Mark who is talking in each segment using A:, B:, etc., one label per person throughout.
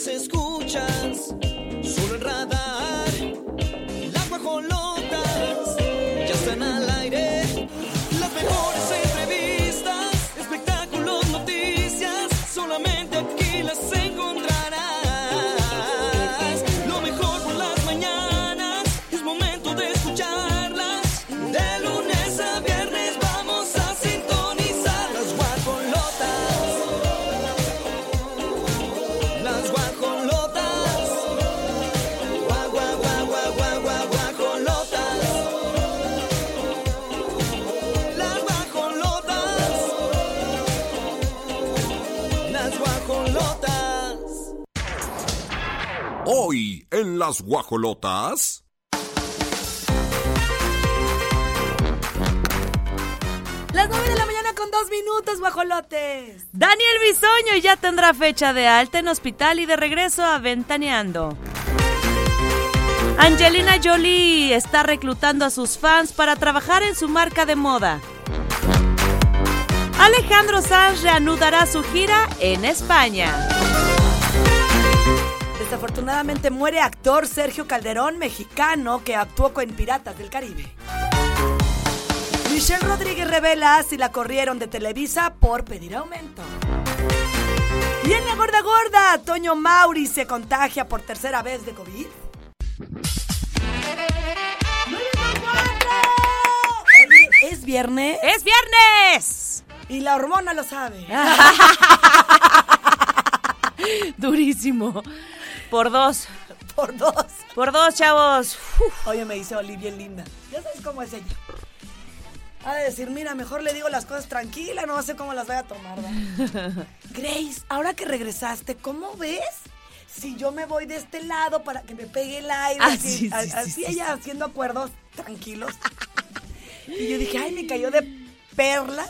A: las escuchas las guajolotas. Las
B: 9 de la mañana con dos minutos, guajolotes.
C: Daniel Bisoño ya tendrá fecha de alta en hospital y de regreso a Ventaneando. Angelina Jolie está reclutando a sus fans para trabajar en su marca de moda. Alejandro Sanz reanudará su gira en España.
B: Desafortunadamente muere actor Sergio Calderón, mexicano, que actuó con Piratas del Caribe. Michelle Rodríguez revela si la corrieron de Televisa por pedir aumento. Y en la gorda gorda, Toño Mauri se contagia por tercera vez de COVID. ¿es viernes?
C: ¡Es viernes!
B: Y la hormona lo sabe.
C: Durísimo. Por dos.
B: Por dos.
C: Por dos, chavos. Uf.
B: Oye, me dice Oli, bien linda. Ya sabes cómo es ella. Ha de decir, mira, mejor le digo las cosas tranquilas, no sé cómo las voy a tomar. ¿verdad? Grace, ahora que regresaste, ¿cómo ves? Si yo me voy de este lado para que me pegue el aire,
C: Ah,
B: así,
C: sí, sí,
B: a-
C: sí,
B: así
C: sí,
B: ella haciendo acuerdos tranquilos. Y yo dije, ay, me cayó de perlas.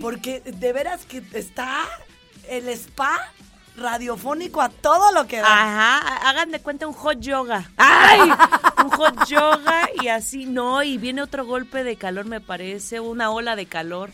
B: Porque de veras que está el spa radiofónico a todo lo que da.
C: Ajá, hagan de cuenta un hot yoga. ¡Ay! Un hot yoga y así, no, y viene otro golpe de calor, me parece, una ola de calor.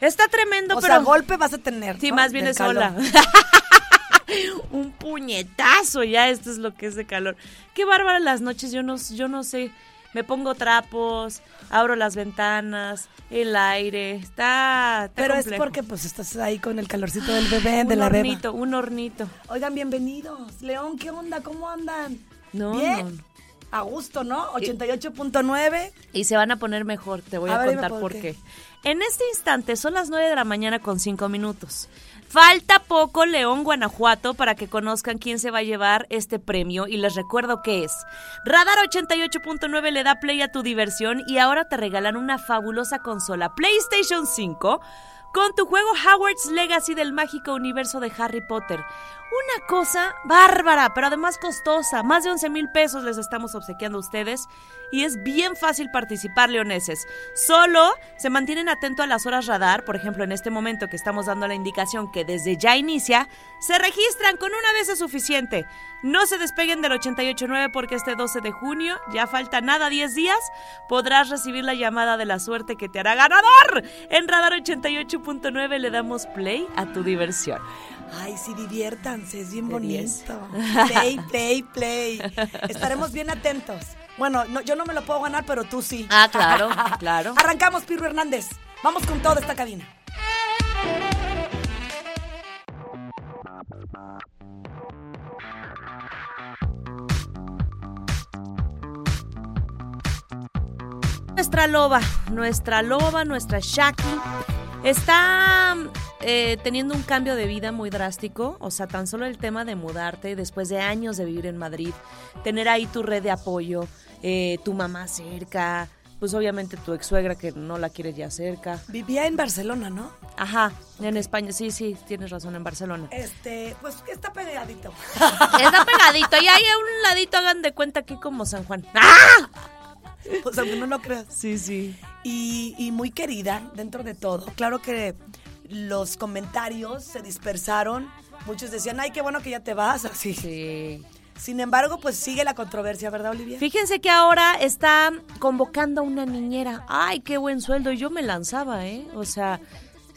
C: Está tremendo,
B: o
C: pero.
B: sea, golpe vas a tener.
C: Sí,
B: ¿no?
C: más bien es ola. un puñetazo, ya esto es lo que es de calor. Qué bárbara las noches, yo no, yo no sé. Me pongo trapos, abro las ventanas, el aire, está, está
B: Pero es porque pues estás ahí con el calorcito del bebé,
C: un
B: de la beba.
C: hornito, un hornito.
B: Oigan, bienvenidos. León, ¿qué onda? ¿Cómo andan?
C: No,
B: Bien.
C: no, no.
B: A gusto, ¿no? 88.9.
C: Y se van a poner mejor, te voy
B: A
C: a,
B: ver, dime
C: contar
B: por
C: por
B: qué.
C: qué. En este instante son las 9 de la mañana con 5 minutos. Falta poco León, Guanajuato, para que conozcan quién se va a llevar este premio y les recuerdo que es. Radar 88.9 le da play a tu diversión y ahora te regalan una fabulosa consola PlayStation 5 con tu juego Howard's Legacy del mágico universo de Harry Potter. Una cosa bárbara, pero además costosa. Más de 11 mil pesos les estamos obsequiando a ustedes. Y es bien fácil participar, leoneses. Solo se mantienen atentos a las horas radar. Por ejemplo, en este momento que estamos dando la indicación que desde ya inicia, se registran con una vez es suficiente. No se despeguen del 88.9 porque este 12 de junio, ya falta nada, 10 días, podrás recibir la llamada de la suerte que te hará ganador. En Radar 88.9 le damos play a tu diversión.
B: Ay, sí, diviértanse, es bien
C: De
B: bonito. Play, play, play. Estaremos bien atentos. Bueno, no, yo no me lo puedo ganar, pero tú sí.
C: Ah, claro, claro.
B: Arrancamos, Pirro Hernández. Vamos con toda esta cabina.
C: Nuestra loba, nuestra loba, nuestra Shaki, está eh, teniendo un cambio de vida muy drástico. O sea, tan solo el tema de mudarte después de años de vivir en Madrid, tener ahí tu red de apoyo, eh, tu mamá cerca, pues obviamente tu ex suegra que no la quieres ya cerca.
B: Vivía en Barcelona, ¿no?
C: Ajá, en España, sí, sí, tienes razón, en Barcelona.
B: Este, pues está pegadito.
C: Está pegadito, y ahí a un ladito hagan de cuenta aquí como San Juan. ¡Ah!
B: Pues aunque no lo creas.
C: Sí, sí.
B: y, y muy querida dentro de todo. Claro que los comentarios se dispersaron. Muchos decían, ay, qué bueno que ya te vas, así.
C: Sí.
B: Sin embargo, pues sigue la controversia, ¿verdad, Olivia?
C: Fíjense que ahora está convocando a una niñera. Ay, qué buen sueldo. Y yo me lanzaba, ¿eh? O sea,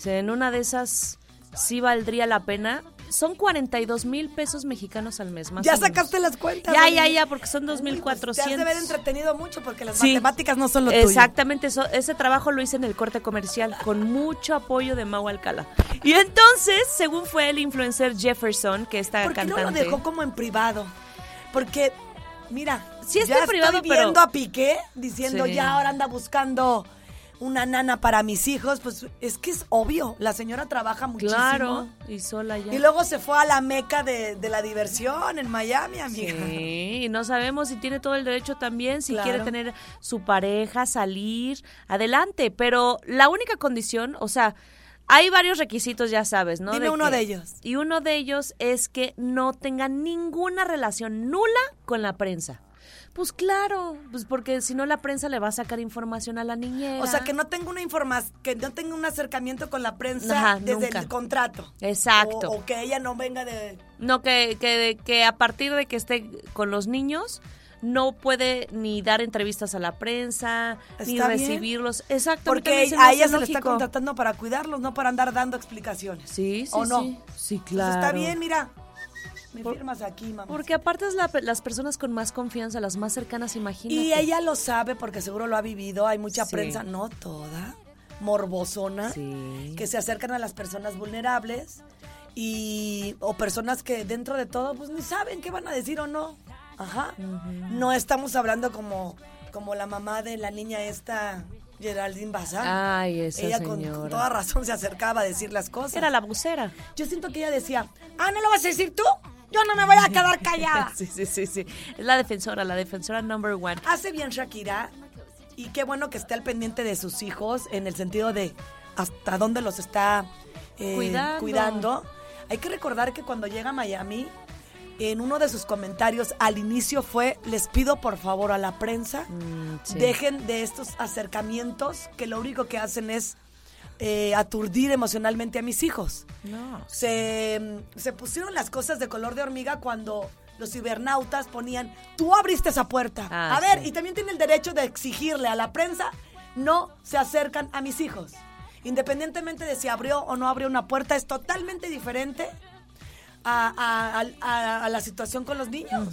C: en una de esas sí valdría la pena. Son 42 mil pesos mexicanos al mes, más
B: Ya
C: o menos.
B: sacaste las cuentas.
C: Ya, ya, ya, porque son
B: Te has de haber
C: 2.400.
B: entretenido mucho porque las
C: Sí.
B: matemáticas no son lo tuyo.
C: Exactamente, eso- ese trabajo lo hice en el corte comercial con mucho apoyo de Mau Alcala. Y entonces, según fue el influencer Jefferson, que está
B: ¿Por qué no
C: cantante.
B: lo dejó como en privado? Porque, mira,
C: Sí está
B: ya
C: privado,
B: estoy
C: pero-
B: viendo a Piqué diciendo
C: Sí.
B: ya ahora anda buscando una nana para mis hijos. Pues es que es obvio, la señora trabaja muchísimo.
C: Claro, y sola ya.
B: Y luego se fue a la meca de, de la diversión en Miami, amiga.
C: Sí, y no sabemos si tiene todo el derecho también, si
B: Claro.
C: quiere tener su pareja, salir, adelante. Pero la única condición, o sea, hay varios requisitos, ya sabes, ¿no?
B: Dime uno
C: que-
B: de ellos.
C: Y uno de ellos es que no tenga ninguna relación nula con la prensa. Pues claro, pues porque si no la prensa le va a sacar información a la niñera.
B: O sea, que no tenga una información, que no tenga un acercamiento con la prensa
C: Ajá,
B: desde
C: nunca.
B: el contrato.
C: Exacto.
B: O, o que ella no venga de...
C: No, que, que, que a partir de que esté con los niños no puede ni dar entrevistas a la prensa, ni
B: bien.
C: recibirlos. Exacto.
B: Porque a ella se le está contratando para cuidarlos, no para andar dando explicaciones.
C: Sí, sí,
B: ¿O no?
C: sí. Sí,
B: Pues
C: claro.
B: está bien, mira. Me
C: Por-
B: firmas aquí, mamá.
C: Porque aparte es la- las personas con más confianza, las más cercanas, imagínate.
B: Y ella lo sabe porque seguro lo ha vivido. Hay mucha
C: Sí.
B: prensa, no toda, morbosona,
C: Sí.
B: que se acercan a las personas vulnerables y o personas que dentro de todo pues ni saben qué van a decir o no. Ajá. No estamos hablando como como la mamá de la niña esta Geraldine Bazán.
C: Ay, esa
B: ella con, con toda razón se acercaba a decir las cosas.
C: Era la vocera.
B: Yo siento que ella decía, ah, ¿no lo vas a decir tú? Yo no me voy a quedar callada.
C: sí, sí, sí, sí. Es la defensora, la defensora number one.
B: Hace bien Shakira y qué bueno que esté al pendiente de sus hijos en el sentido de hasta dónde los está eh,
C: Cuidando.
B: cuidando. Hay que recordar que cuando llega a Miami, en uno de sus comentarios al inicio fue, les pido por favor a la prensa,
C: Mm, sí.
B: dejen de estos acercamientos que lo único que hacen es eh, aturdir emocionalmente a mis hijos
C: No.
B: se, se pusieron las cosas de color de hormiga cuando los cibernautas ponían, tú abriste esa puerta.
C: Ah,
B: a ver,
C: sí.
B: y también tiene el derecho de exigirle a la prensa, no se acercan a mis hijos. Independientemente de si abrió o no abrió una puerta, es totalmente diferente a, a- a- a- a la situación con los niños.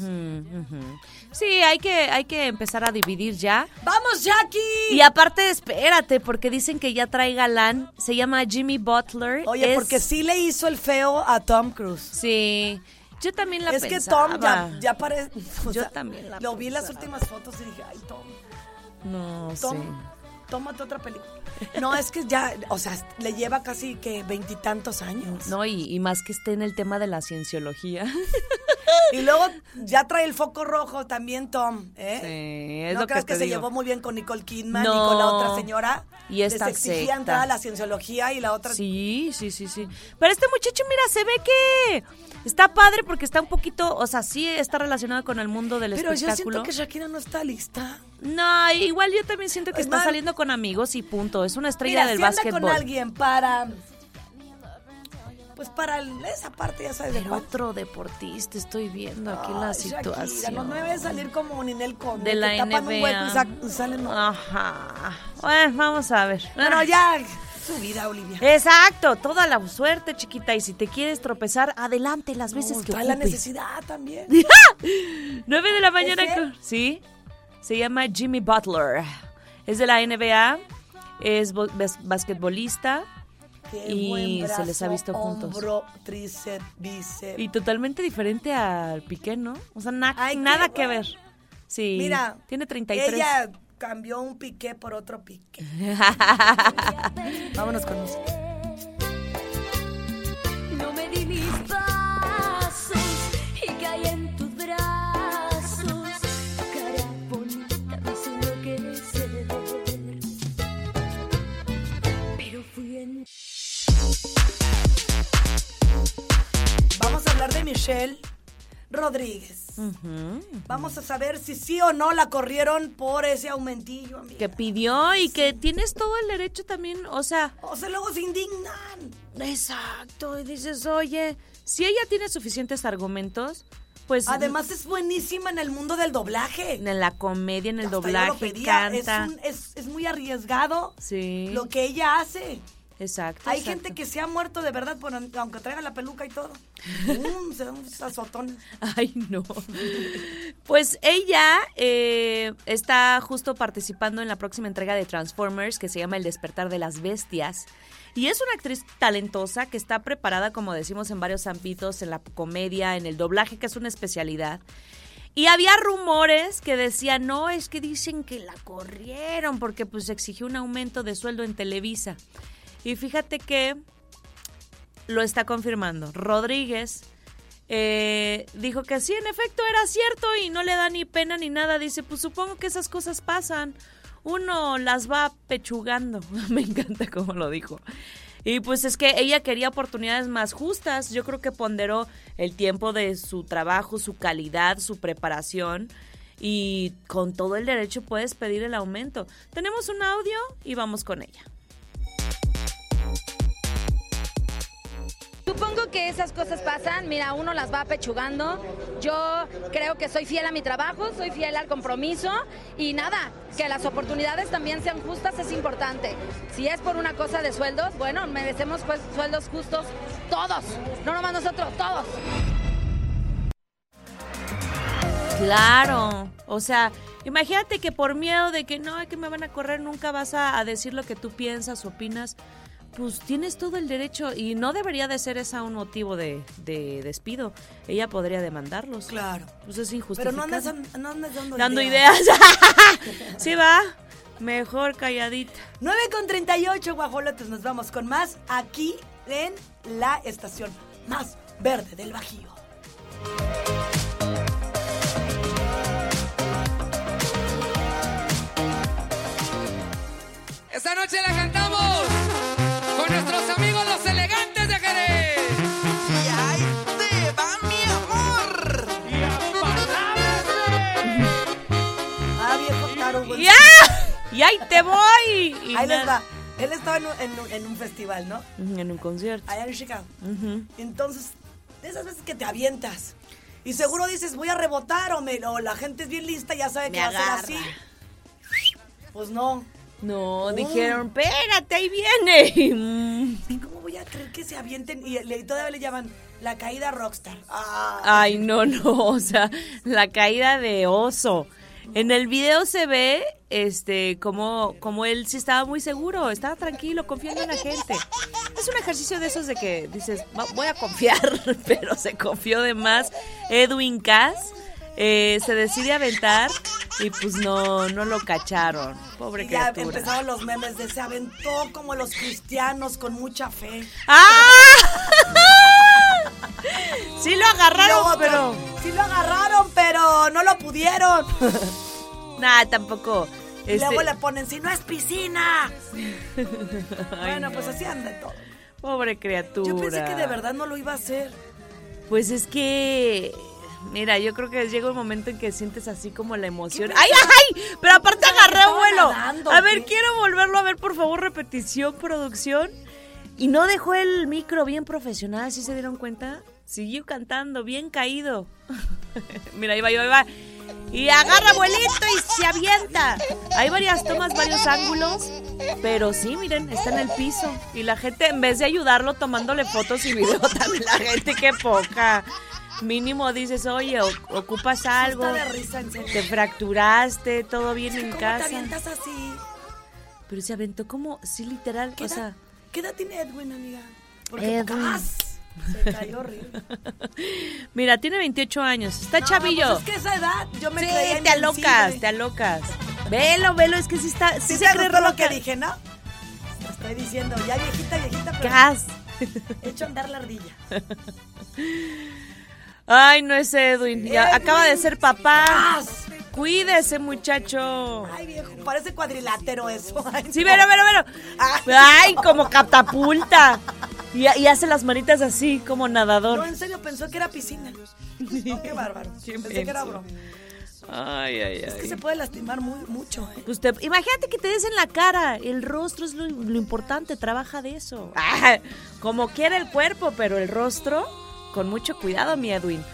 C: Sí, hay que, hay que empezar a dividir ya.
B: ¡Vamos, Jackie!
C: Y aparte, espérate, porque dicen que ya trae galán. Se llama Jimmy Butler.
B: Oye,
C: Es-
B: porque sí le hizo el feo a Tom Cruise.
C: Sí. Yo también la
B: es que
C: pensaba.
B: Tom ya, ya parece...
C: Yo también la
B: Lo vi en las últimas fotos y dije, ay, Tom.
C: No
B: Tom,
C: sé.
B: Tómate otra película. No, es que ya, o sea, le lleva casi que veintitantos años.
C: No, y, y más que esté en el tema de la cienciología.
B: Y luego ya trae el foco rojo también Tom, ¿eh?
C: Sí, es
B: no
C: lo que
B: se
C: digo.
B: llevó muy bien con Nicole Kidman
C: No.
B: y con la otra señora.
C: Y esta
B: Les exigían
C: secta.
B: entrar a la cienciología y la otra...
C: Sí, sí, sí, sí. Pero este muchacho, mira, se ve que está padre porque está un poquito, o sea, sí está relacionado con el mundo del
B: Pero yo siento
C: espectáculo.
B: que Shakira no está lista.
C: No, igual yo también siento que
B: Es
C: está saliendo con amigos y punto. Es una estrella
B: Mira,
C: del
B: si anda
C: básquetbol.
B: con alguien para... Pues para esa parte, ya sabes de
C: Pero otro deportista, estoy viendo aquí la
B: Ay, Shakira,
C: situación.
B: no me debe salir como Ninel Conde.
C: de la
B: tapan un hueco y
C: NBA.
B: y salen...
C: Ajá. Bueno, vamos a ver.
B: Bueno, ya, su vida, Olivia.
C: Exacto, toda la suerte, chiquita. Y si te quieres tropezar, adelante las veces
B: No,
C: que
B: trae la
C: ocupes.
B: necesidad también.
C: 9 de la mañana. Sí. Se llama Jimmy Butler. Es de la NBA. Es bo- bas- basquetbolista.
B: Qué
C: Y se les ha visto juntos.
B: Hombro, tríceps, bíceps.
C: Y totalmente diferente al Piqué, ¿no? O sea, na-
B: Ay, qué
C: nada que
B: bueno.
C: ver. Sí.
B: Mira,
C: Tiene 33.
B: Ella cambió un piqué por otro piqué. Vámonos con música.
D: No me
B: Michelle Rodríguez. Vamos a saber si sí o no la corrieron por ese aumentillo, amiga.
C: que pidió y que tienes todo el derecho también, o sea,
B: O sea, luego se indignan.
C: exacto, y dices, oye, si ella tiene suficientes argumentos, pues
B: Además es buenísima en el mundo del doblaje.
C: en la comedia, en el
B: Hasta yo lo
C: doblaje.
B: Es,
C: canta.
B: un- es- es muy arriesgado
C: Sí.
B: lo que ella hace.
C: Exacto.
B: Hay
C: exacto.
B: gente que se ha muerto de verdad, por, aunque traiga la peluca y todo. Mm, se unos azotones.
C: Ay, no. Pues ella eh, está justo participando en la próxima entrega de Transformers que se llama El despertar de las bestias. Y es una actriz talentosa que está preparada, como decimos, en varios ámbitos, en la comedia, en el doblaje, que es una especialidad. Y había rumores que decían, no, es que dicen que la corrieron porque pues exigió un aumento de sueldo en Televisa. Y fíjate que lo está confirmando. Rodríguez eh, dijo que sí, en efecto era cierto y no le da ni pena ni nada. Dice, pues supongo que esas cosas pasan. Uno las va pechugando. Me encanta cómo lo dijo. Y pues es que ella quería oportunidades más justas. Yo creo que ponderó el tiempo de su trabajo, su calidad, su preparación. Y con todo el derecho puedes pedir el aumento. Tenemos un audio y vamos con ella.
E: Supongo que esas cosas pasan, mira, uno las va apechugando. Yo creo que soy fiel a mi trabajo, soy fiel al compromiso y nada, que las oportunidades también sean justas es importante. Si es por una cosa de sueldos, bueno, merecemos pues sueldos justos todos, no nomás nosotros, todos.
C: Claro, o sea, imagínate que por miedo de que no, que me van a correr, nunca vas a, a decir lo que tú piensas, opinas. Pues tienes todo el derecho y no debería de ser esa un motivo de, de despido. Ella podría demandarlos.
B: Claro.
C: Pues es
B: Pero
C: injustificado.
B: no andes, no andes dando,
C: Dando ideas. sí va. Mejor calladita.
B: 9 con 38 guajolotes. Nos vamos con más aquí en la estación más verde del Bajío.
F: Esta noche la cantamos
G: ¡Y ahí te
C: voy! Y
B: Ahí les va. Él estaba en un, en un- en un festival, ¿no?
C: En un concierto.
B: Allá en Chicago. Entonces, de esas veces que te avientas. Y seguro dices, voy a rebotar o, me, o la gente es bien lista, ya sabe que va a ser así. Pues no.
C: No,
B: Uh.
C: dijeron, espérate, ahí viene. Y, mm,
B: ¿Y ¿Cómo voy a creer que se avienten? Y todavía le llaman la caída rockstar. Ah,
C: Ay, no, no, o sea, la caída de oso. En el video se ve, este, como, como él sí estaba muy seguro, estaba tranquilo, confiando en la gente. Es un ejercicio de esos de que dices, "Va- voy a confiar, pero se confió de más. Edwin Cass eh, se decide aventar y pues no, no lo cacharon. Pobre
B: y ya
C: criatura.
B: empezaron los memes de se aventó como los cristianos con mucha fe.
C: ¡Ah! Sí lo agarraron, pero...
B: Sí lo agarraron, pero no lo pudieron.
C: Nah, tampoco.
B: Y
C: Este,
B: luego le ponen, si no es piscina. bueno, pues así anda todo.
C: Pobre criatura.
B: Yo pensé que de verdad no lo iba a hacer.
C: Pues es que. Mira, yo creo que llega un momento en que sientes así como la emoción.
B: ¿Qué
C: ¡Ay, ay! Pero aparte agarré
B: ¿Estaba
C: vuelo.
B: nadando,
C: A ver,
B: qué?
C: quiero volverlo a ver, por favor, repetición, producción. Y no dejó el micro bien profesional, ¿sí se dieron cuenta? Siguió cantando, bien caído. Mira, ahí va, ahí va, ahí va. Y agarra vuelito y se avienta. Hay varias tomas, varios ángulos. Pero sí, miren, está en el piso. Y la gente, en vez de ayudarlo tomándole fotos y video, también la gente, qué poca. Mínimo dices, oye, ocupas algo.
B: Está de risa, en serio.
C: Te fracturaste, todo bien en
B: ¿Cómo te
C: casa.
B: avientas así?
C: Pero se aventó como, sí, literal.
B: ¿Qué,
C: O sea,
B: ¿Qué edad tiene Edwin, amiga? Porque
C: Edwin.
B: Se cayó horrible.
C: mira, tiene 28 años. Está
B: No,
C: chavillo.
B: pues es que esa edad yo me
C: sí,
B: creía
C: te alocas,
B: invencible.
C: te alocas. Velo, velo, es que sí está, sí,
B: ¿Sí
C: se cree
B: lo que dije, no? Estoy diciendo, ya viejita, viejita, pero
C: Gas.
B: he hecho andar la ardilla.
C: Ay, no es Edwin. Acaba de ser papá. Cuídese, muchacho.
B: Ay, viejo, parece cuadrilátero eso. Ay,
C: Sí,
B: no.
C: velo, velo.
B: Ay.
C: Ay, como catapulta. Y, y hace las manitas así, como
B: No,
C: nadador.
B: en serio, pensó que era piscina. No, qué bárbaro. Pensé que era broma.
C: Ay, ay,
B: Es que se puede lastimar muy, mucho, ¿eh?
C: Pues te- imagínate que te des en la cara. El rostro es lo, lo importante, trabaja de eso. Ah, como quiera el cuerpo, pero el rostro, con mucho cuidado, mi Edwin.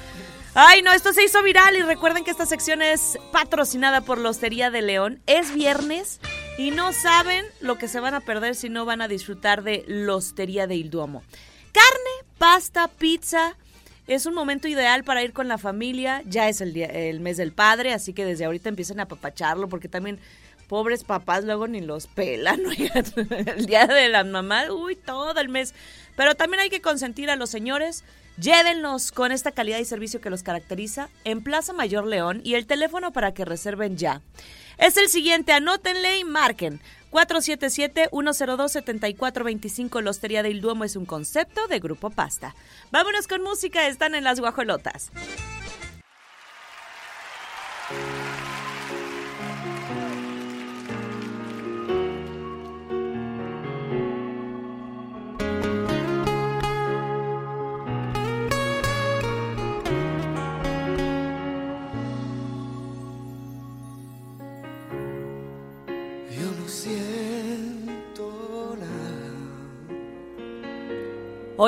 C: Ay, no, esto se hizo viral y recuerden que esta sección es patrocinada por la Hostería de León. Es viernes y no saben lo que se van a perder si no van a disfrutar de la Hostería de Il Duomo. Carne, pasta, pizza. Es un momento ideal para ir con la familia. Ya es el, día, el mes del padre, así que desde ahorita empiecen a apapacharlo porque también pobres papás luego ni los pelan. oigan. el día de la mamá, uy, todo el mes. Pero también hay que consentir a los señores. Llévenlos con esta calidad y servicio que los caracteriza en Plaza Mayor León y el teléfono para que reserven ya. Es el siguiente, anótenle y marquen. 477-102-7425 La Hostería del Duomo es un concepto de Grupo Pasta. Vámonos con música, están en las guajolotas.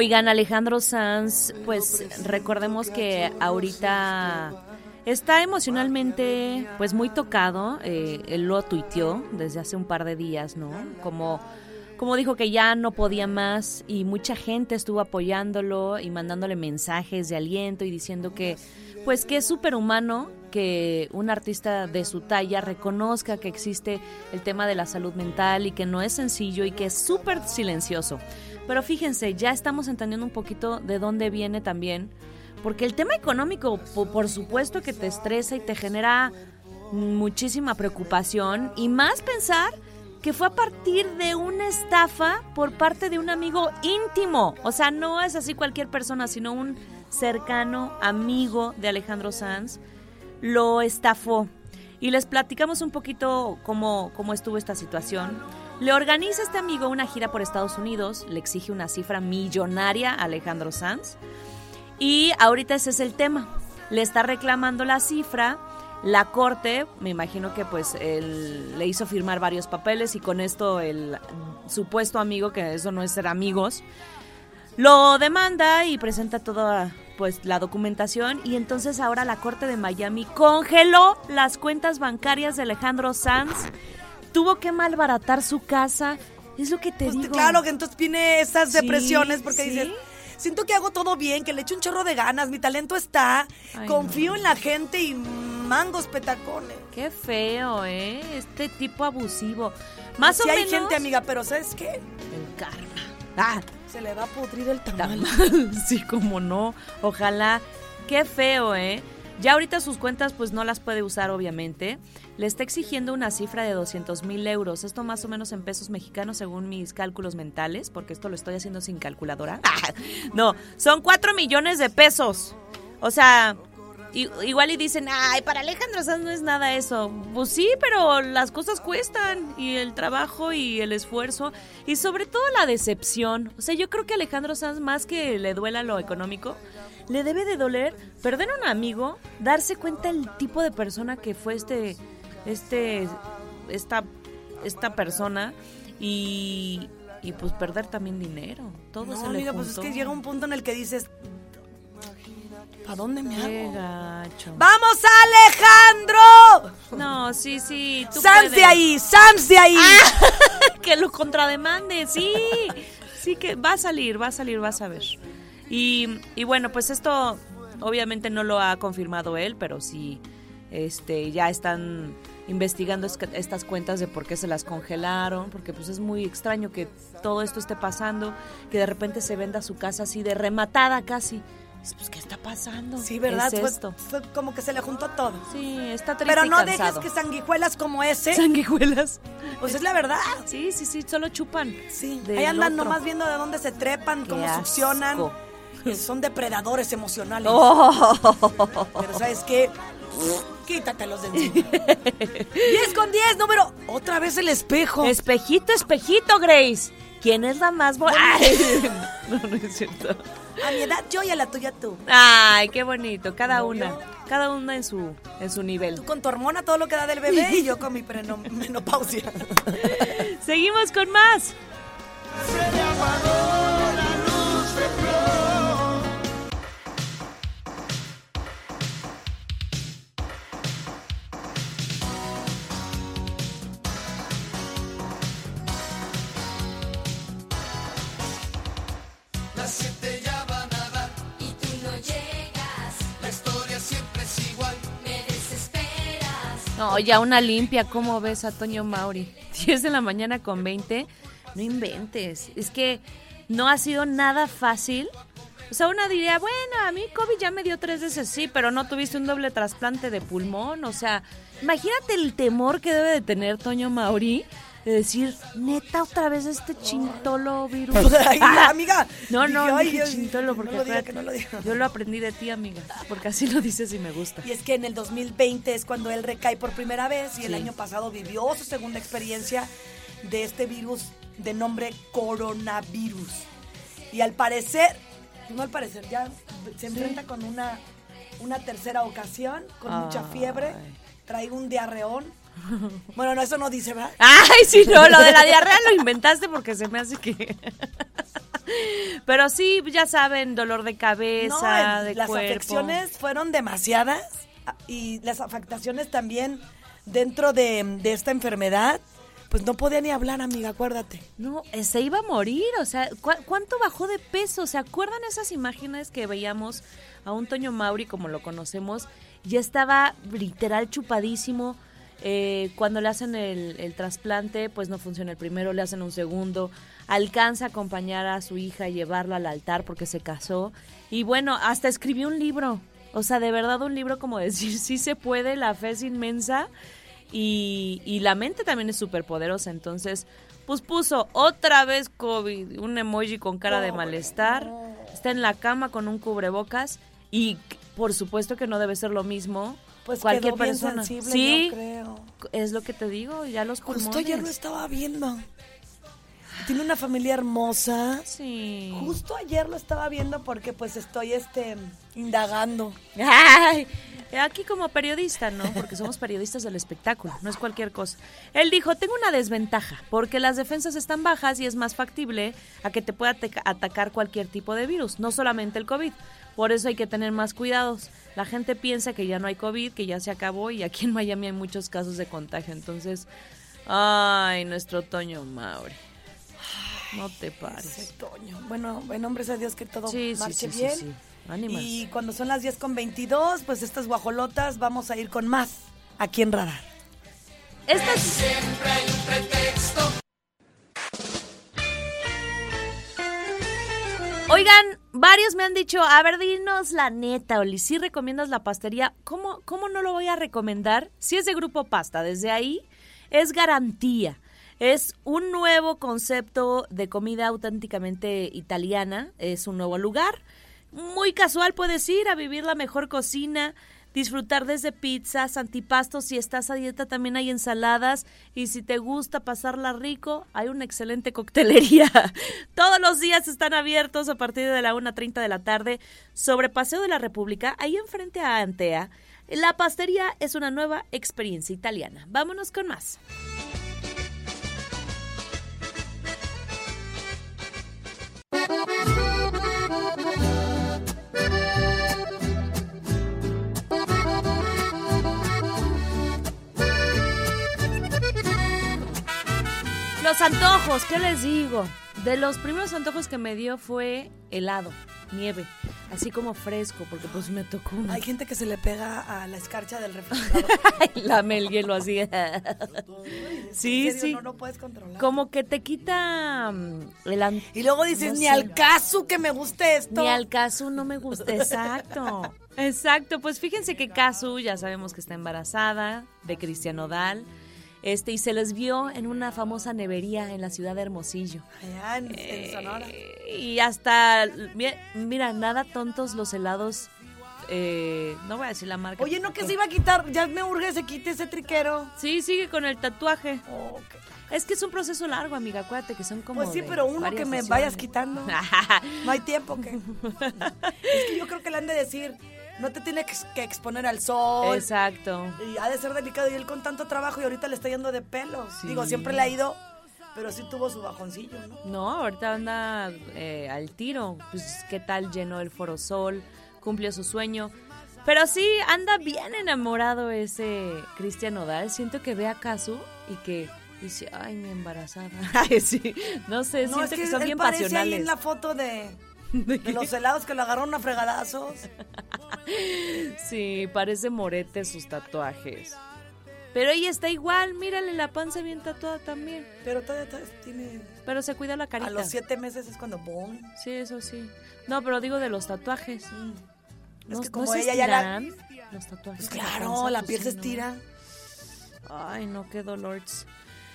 C: Oigan, Alejandro Sanz, pues recordemos que ahorita está emocionalmente pues muy tocado. eh, él lo tuiteó desde hace un par de días, ¿no? Como, como dijo que ya no podía más y mucha gente estuvo apoyándolo y mandándole mensajes de aliento y diciendo que pues que es superhumano que un artista de su talla reconozca que existe el tema de la salud mental y que no es sencillo y que es súper silencioso. Pero fíjense, ya estamos entendiendo un poquito de dónde viene también, porque el tema económico, po- por supuesto que te estresa y te genera muchísima preocupación y más pensar que fue a partir de una estafa por parte de un amigo íntimo. O sea, no es así cualquier persona, sino un cercano amigo de Alejandro Sanz lo estafó. Y les platicamos un poquito cómo, cómo estuvo esta situación. Le organiza este amigo una gira por Estados Unidos, le exige una cifra millonaria a Alejandro Sanz. Y ahorita ese es el tema. Le está reclamando la cifra. La corte, me imagino que pues él le hizo firmar varios papeles y con esto el supuesto amigo, que eso no es ser amigos, lo demanda y presenta toda pues la documentación y entonces ahora la Corte de Miami congeló las cuentas bancarias de Alejandro Sanz. Tuvo que malbaratar su casa. Es lo que te
B: Pues,
C: digo.
B: claro que entonces tiene esas
C: Sí,
B: depresiones porque
C: sí.
B: dices, siento que hago todo bien, que le echo un chorro de ganas, mi talento está,
C: Ay,
B: confío
C: no.
B: en la gente y mangos petacones.
C: Qué feo, ¿eh? Este tipo abusivo. Más
B: sí
C: o
B: hay
C: menos.
B: gente, amiga, pero ¿sabes qué?
C: El karma. Ah,
B: Se le va a pudrir el tamal.
C: sí, como no. Ojalá. Qué feo, ¿eh? Ya ahorita sus cuentas pues no las puede usar obviamente. Le está exigiendo una cifra de 200 mil euros. Esto más o menos en pesos mexicanos según mis cálculos mentales, porque esto lo estoy haciendo sin calculadora. no, son 4 millones de pesos. O sea, igual y dicen, ay, para Alejandro Sanz no es nada eso. Pues sí, pero las cosas cuestan y el trabajo y el esfuerzo y sobre todo la decepción. O sea, yo creo que Alejandro Sanz, más que le duela lo económico, le debe de doler perder a un amigo, darse cuenta el tipo de persona que fue este, este, esta, esta persona y, y pues perder también dinero. Todo
B: No,
C: se le
B: amiga, pues es que llega un punto en el que dices, ¿para dónde me hago?
C: gacho.
B: ¡Vamos, Alejandro!
C: No, sí, sí. tú
B: ¡Sans de ahí! ¡Sans de ahí!
C: que lo contrademande, sí. Sí que va a salir, va a salir, vas a ver. Y, y bueno, pues esto obviamente no lo ha confirmado él, pero sí este, ya están investigando es- estas cuentas de por qué se las congelaron, porque pues es muy extraño que todo esto esté pasando, que de repente se venda su casa así de rematada casi. Pues, ¿qué está pasando?
B: Sí, ¿verdad?
C: Es esto.
B: como que se le juntó todo.
C: Sí, está triste
B: Pero no dejes que sanguijuelas como ese,
C: Sanguijuelas.
B: pues es la verdad.
C: Sí, sí, sí, solo chupan.
B: Sí, ahí andan
C: otro.
B: nomás viendo de dónde se trepan,
C: Qué
B: cómo
C: asco.
B: succionan. Son depredadores emocionales.
C: Oh.
B: Pero ¿sabes qué? Quítatelos de encima. 10 con 10, número. Otra vez el espejo.
C: Espejito, espejito, Grace. ¿Quién es la más bonita? No, no es cierto.
B: A mi edad yo y a la tuya tú.
C: Ay, qué bonito. Cada una. Cada una en su, en su nivel.
B: Tú con tu hormona todo lo que da del bebé y yo con mi menopausia.
C: Seguimos con más. No, ya una limpia, ¿cómo ves a Toño Mauri? 10 de la mañana con 20, no inventes. Es que no ha sido nada fácil. O sea, una diría, bueno, a mí COVID ya me dio tres veces, sí, pero no tuviste un doble trasplante de pulmón. O sea, imagínate el temor que debe de tener Toño Mauri de decir, neta, otra vez este chintolo virus.
B: Ay, amiga.
C: No, no,
B: ay, Dios,
C: chintolo porque
B: no lo diga, que no lo diga.
C: yo lo aprendí de ti, amiga, porque así lo dices y me gusta.
B: Y es que en el 2020 es cuando él recae por primera vez y el
C: Sí.
B: año pasado vivió su segunda experiencia de este virus de nombre coronavirus. Y al parecer, no al parecer, ya se enfrenta con una, una tercera ocasión, con mucha fiebre,
C: Ay.
B: trae un diarreón. Bueno, no, eso no dice, ¿verdad?
C: Ay, sí, no, lo de la diarrea lo inventaste porque se me hace que... Pero sí, ya saben, dolor de cabeza,
B: No,
C: de
B: las
C: cuerpo.
B: afecciones fueron demasiadas ah, y las afectaciones también dentro de, de esta enfermedad, pues no podía ni hablar, amiga, acuérdate.
C: No, eh, se iba a morir, o sea, ¿cu- ¿cuánto bajó de peso? ¿Se acuerdan esas imágenes que veíamos a un Toño Mauri como lo conocemos? Ya estaba literal chupadísimo. Eh, cuando le hacen el, el trasplante, pues no funciona el primero, le hacen un segundo. Alcanza a acompañar a su hija y llevarla al altar porque se casó. Y bueno, hasta escribió un libro. O sea, de verdad un libro como decir, sí se puede, la fe es inmensa. Y, y la mente también es súper poderosa. Entonces, pues puso otra vez COVID, un emoji con cara de malestar. Está en la cama con un cubrebocas. Y por supuesto que no debe ser lo mismo.
B: Pues
C: cualquier
B: quedó bien
C: persona.
B: sensible,
C: sí,
B: yo creo.
C: es lo que te digo, ya los pulmones.
B: Justo ayer lo estaba viendo. Tiene una familia hermosa.
C: Sí.
B: Justo ayer lo estaba viendo porque pues estoy este indagando.
C: Ay, aquí como periodista, ¿no? Porque somos periodistas del espectáculo, no es cualquier cosa. Él dijo, tengo una desventaja, porque las defensas están bajas y es más factible a que te pueda ataca- atacar cualquier tipo de virus, no solamente el COVID. Por eso hay que tener más cuidados. La gente piensa que ya no hay COVID, que ya se acabó y aquí en Miami hay muchos casos de contagio. Entonces, ay, nuestro Toño Mauri. No te
B: Ese
C: pares.
B: Toño. Bueno, en nombres de Dios que todo
C: sí,
B: marche
C: sí, sí,
B: bien.
C: Ánimas.
B: Y cuando son las 10 con 22, pues estas guajolotas vamos a ir con más aquí en Radar.
C: Estas... Oigan, varios me han dicho, a ver, dinos la neta, Oli, si recomiendas la pastería, ¿cómo, ¿cómo no lo voy a recomendar? Si es de Grupo Pasta, desde ahí es garantía. Es un nuevo concepto de comida auténticamente italiana, es un nuevo lugar. Muy casual puedes ir a vivir la mejor cocina, disfrutar desde pizzas, antipastos, si estás a dieta también hay ensaladas y si te gusta pasarla rico, hay una excelente coctelería. Todos los días están abiertos a partir de la 1.30 de la tarde sobre Paseo de la República, ahí enfrente a Antea. La pastería es una nueva experiencia italiana. Vámonos con más. Los antojos, ¿qué les digo? De los primeros antojos que me dio fue helado, nieve, así como fresco, porque pues me tocó una.
B: Hay gente que se le pega a la escarcha del refrigerador.
C: Lame el hielo así. sí,
B: serio,
C: sí.
B: No lo puedes controlar.
C: Como que te quita mm, el an-
B: Y luego dices,
C: No
B: ni
C: sé.
B: al caso que me guste esto.
C: Ni al caso no me gusta. Exacto. Exacto. Pues fíjense que Casu ya sabemos que está embarazada de Cristian Odal. Este, y se les vio en una famosa nevería en la ciudad de Hermosillo.
B: Allá en, en Sonora.
C: Eh, y hasta, mi- mira, nada tontos los helados. eh, no voy a decir la marca.
B: Oye, no que se iba a quitar, ya me urge se quite ese triquero.
C: Sí, sigue con el tatuaje.
B: Oh,
C: Es que es un proceso largo, amiga. Acuérdate que son como.
B: Pues sí, pero uno que me
C: sesiones.
B: vayas quitando. No hay tiempo que. es que yo creo que le han de decir, no te tiene que, exponer al sol.
C: Exacto.
B: Y ha de ser delicado. Y él con tanto trabajo y ahorita le está yendo de pelos.
C: Sí.
B: Digo, siempre le ha ido, pero sí tuvo su bajoncillo, ¿no?
C: No, ahorita anda eh, al tiro. Pues, ¿qué tal? Llenó el Forosol, cumplió su sueño. Pero sí, anda bien enamorado ese Cristian Odal. Siento que ve a Casu y que dice, ay, mi embarazada. Ay, sí. No sé,
B: No,
C: siento
B: es
C: que,
B: que,
C: son
B: él
C: bien
B: parece ahí
C: pasionales.
B: en la foto de, de los helados que lo agarraron a fregadazos.
C: Sí, parece morete sus tatuajes. Pero ella está igual, mírale la panza bien tatuada también.
B: Pero todavía, todavía tiene...
C: Pero se cuida la carita.
B: A los siete meses es cuando boom.
C: Sí, eso sí. No, pero digo de los tatuajes.
B: Es
C: ¿No,
B: que
C: no
B: como ella ya la...
C: los tatuajes?
B: Pues claro,
C: panza?
B: la piel se
C: ¿no?
B: estira.
C: Ay, no, qué dolores.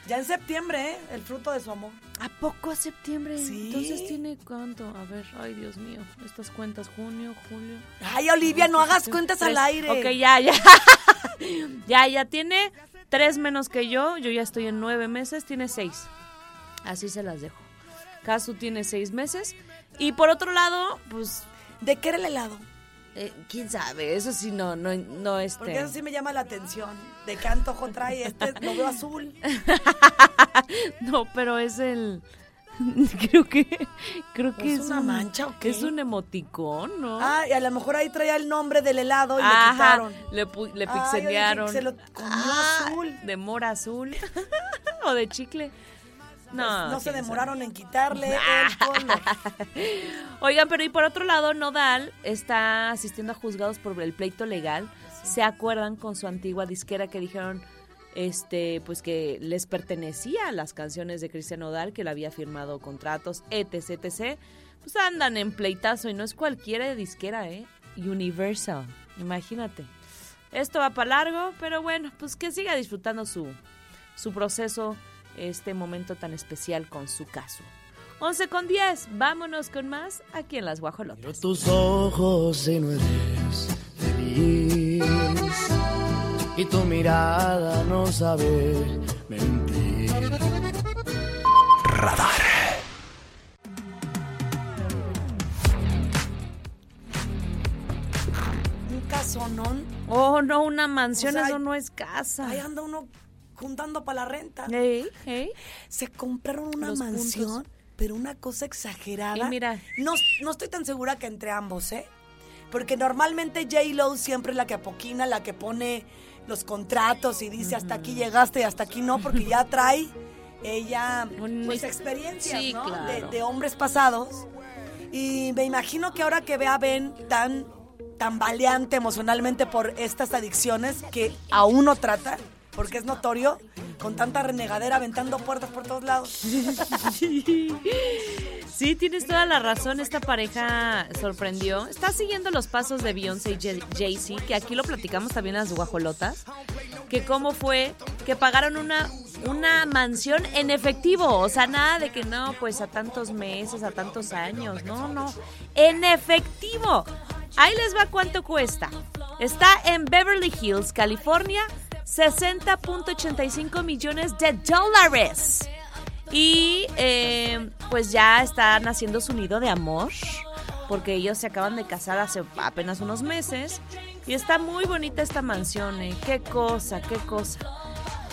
B: Ya en septiembre, ¿eh? El fruto de su amor.
C: ¿A poco a septiembre?
B: Sí.
C: Entonces tiene cuánto? A ver, ay, Dios mío. Estas cuentas, junio, julio.
B: Ay, Olivia, no hagas cuentas al aire.
C: Ok, ya, ya. ya, ya tiene tres menos que yo. Yo ya estoy en nueve meses, tiene seis. Así se las dejo. Casu tiene seis meses. Y por otro lado, pues,
B: ¿De qué era el helado?
C: Eh, quién sabe, eso sí no, no, no este.
B: Porque eso sí me llama la atención. ¿De qué antojo trae? Este lo veo azul.
C: No, pero es el. creo que. Creo que
B: ¿Es
C: es,
B: una
C: un-
B: mancha o qué?
C: Es un emoticón, ¿no?
B: Ah, y a lo mejor ahí traía el nombre del helado y le quitaron.
C: le, pu- le
B: Ay,
C: pixelearon.
B: se lo comió
C: Ah,
B: azul.
C: De mora azul. o de chicle. No,
B: no se demoraron en quitarle el color.
C: Oigan, pero y por otro lado, Nodal está asistiendo a juzgados por el pleito legal. ¿Se acuerdan con su antigua disquera que dijeron este pues que les pertenecía a las canciones de Cristian Nodal, que le había firmado contratos, etc, etc? Pues andan en pleitazo y no es cualquiera de disquera, ¿eh? Universal, imagínate. Esto va para largo, pero bueno, pues que siga disfrutando su, su proceso, este momento tan especial con su caso. 11 con 10, vámonos con más aquí en Las Guajolotas.
H: Miro tus ojos y no eres feliz. Y tu mirada no sabe mentir.
B: Un casonón.
C: Oh, no, una mansión,
B: O sea,
C: eso no es casa.
B: Ahí anda uno juntando para la renta. Se compraron una
C: Los
B: mansión,
C: puntos.
B: pero una cosa exagerada.
C: Y mira.
B: No, no estoy tan segura que entre ambos, ¿eh? Porque normalmente J-Lo siempre es la que apoquina, la que pone los contratos y dice hasta aquí llegaste y hasta aquí no, porque ya trae ella pues experiencias,
C: Sí,
B: ¿no?
C: claro.
B: De, de hombres pasados. Y me imagino que ahora que ve a Ben tan tambaleante emocionalmente por estas adicciones que aún no trata, porque es notorio, con tanta renegadera aventando puertas por todos lados.
C: Sí, tienes toda la razón. Esta pareja sorprendió. Está siguiendo los pasos de Beyoncé y Jay- Jay-Z, que aquí lo platicamos también en las guajolotas. Que cómo fue que pagaron una, una mansión en efectivo. O sea, nada de que no, pues a tantos meses, a tantos años. No, no. En efectivo. Ahí les va cuánto cuesta. Está en Beverly Hills, California. 60.85 millones de dólares. Y eh, pues ya están haciendo su nido de amor, porque ellos se acaban de casar hace apenas unos meses. Y está muy bonita esta mansión, ¿eh? Qué cosa, qué cosa.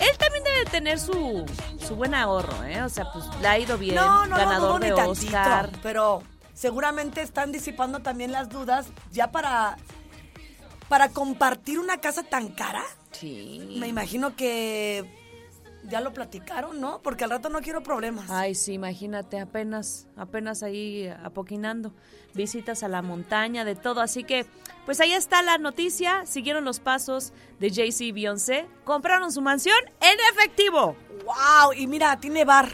C: Él también debe tener su, su buen ahorro, ¿eh? O sea, pues le ha ido bien,
B: No, no,
C: ganador
B: no,
C: de
B: ni tantito,
C: Oscar.
B: pero seguramente están disipando también las dudas ya para para compartir una casa tan cara.
C: Sí.
B: Me imagino que ya lo platicaron, ¿no? Porque al rato no quiero problemas.
C: Ay, sí, imagínate, apenas, apenas ahí apoquinando. Visitas a la montaña, de todo. Así que, pues ahí está la noticia. Siguieron los pasos de Jay-Z y Beyoncé. Compraron su mansión en efectivo.
B: ¡Wow! Y mira, tiene bar.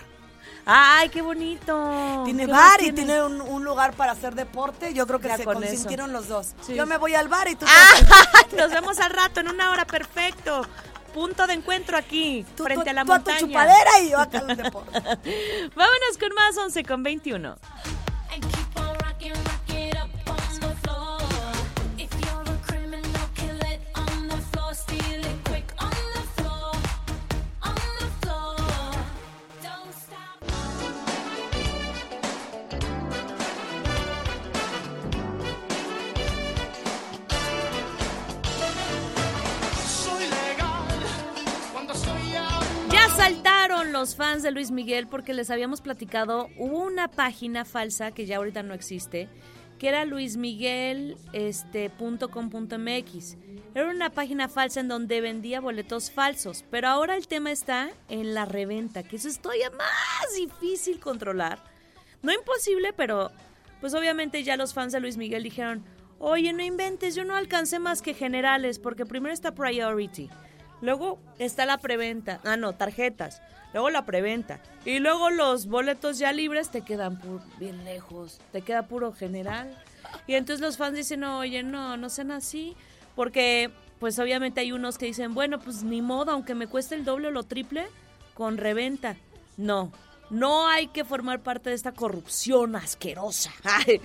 C: ¡Ay, qué bonito!
B: Tiene
C: ¿Qué más
B: bar y
C: tiene?
B: un, un lugar para hacer deporte. Yo creo que
C: Ya
B: se
C: con
B: consintieron
C: eso.
B: los dos.
C: Sí.
B: Yo me voy al bar y tú,
C: ¡Ah! Nos vemos al rato, en una hora, perfecto. Punto de encuentro aquí,
B: tú-
C: frente
B: tú-
C: a la
B: tú a tu
C: montaña.
B: chupadera y yo acá al deporte.
C: Vámonos con más 11 con 21. Los fans de Luis Miguel porque les habíamos platicado, hubo una página falsa que ya ahorita no existe, que era luismiguel.com.mx. Este. Era una página falsa en donde vendía boletos falsos, pero ahora el tema está en la reventa, que eso es todavía más difícil controlar. No imposible, pero pues obviamente ya los fans de Luis Miguel dijeron, oye, no inventes, yo no alcancé más que generales, porque primero está Priority, Luego está la preventa. Ah, no, tarjetas. Luego la preventa. Y luego los boletos ya libres te quedan bien lejos. Te queda puro general. Y entonces los fans dicen, oye, no, no sean así. Porque, pues obviamente hay unos que dicen, bueno, pues ni modo, aunque me cueste el doble o lo triple, con reventa. No, no hay que formar parte de esta corrupción asquerosa.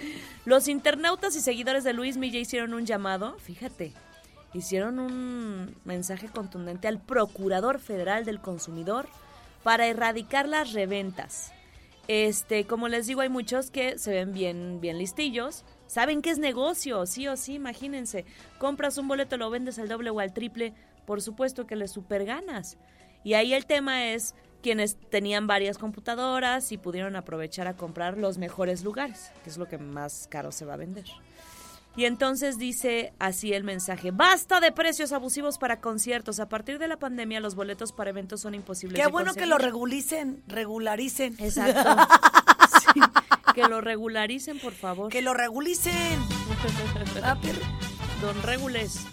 C: Los internautas y seguidores de Luis Milla hicieron un llamado, fíjate, hicieron un mensaje contundente al Procurador Federal del Consumidor para erradicar las reventas. Este, como les digo, hay muchos que se ven bien, bien listillos. Saben que es negocio, sí o sí, imagínense. Compras un boleto, lo vendes al doble o al triple, por supuesto que le super ganas. Y ahí el tema es quienes tenían varias computadoras y pudieron aprovechar a comprar los mejores lugares, que es lo que más caro se va a vender. Y entonces dice así el mensaje, basta de precios abusivos para conciertos. A partir de la pandemia los boletos para eventos son imposibles.
B: Qué
C: de
B: bueno que
C: conseguir".
B: lo regulicen, regularicen.
C: Exacto. Sí, que lo regularicen, por favor.
B: Que lo regulicen.
C: Don Regules.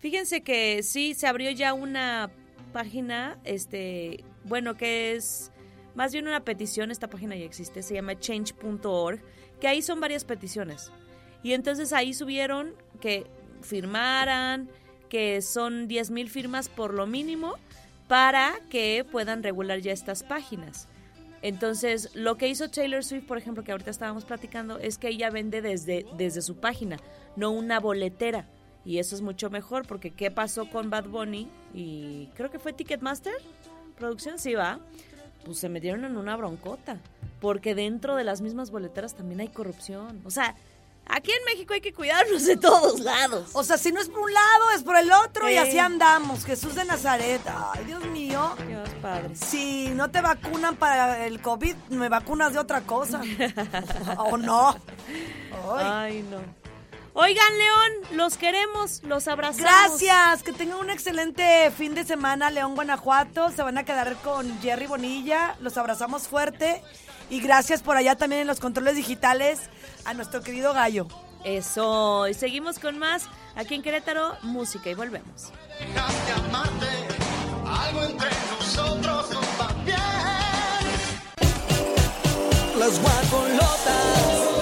C: Fíjense que sí, se abrió ya una página, este, bueno, que es más bien una petición, esta página ya existe, se llama change.org, que ahí son varias peticiones. Y entonces ahí subieron que firmaran, que son 10 mil firmas por lo mínimo para que puedan regular ya estas páginas. Entonces, lo que hizo Taylor Swift, por ejemplo, que ahorita estábamos platicando, es que ella vende desde, desde su página, no una boletera. Y eso es mucho mejor, porque ¿qué pasó con Bad Bunny? Y creo que fue Ticketmaster, producción, sí va. Pues se metieron en una broncota, porque dentro de las mismas boleteras también hay corrupción. O sea, aquí en México hay que cuidarnos de todos lados.
B: O sea, si no es por un lado, es por el otro y así andamos. Jesús de Nazaret. Ay, Dios mío.
C: Dios padre.
B: Si no te vacunan para el COVID, me vacunas de otra cosa. ¿O no? Ay.
C: Ay, no. Oigan, León, los queremos, los abrazamos.
B: Gracias, que tengan un excelente fin de semana, León, Guanajuato. Se van a quedar con Jerry Bonilla, los abrazamos fuerte. Y gracias por allá también en los controles digitales a nuestro querido Gallo.
C: Eso, y seguimos con más aquí en Querétaro, música y volvemos.
H: Dejaste amarte, algo entre nosotros no va bien.
A: Las guajolotas.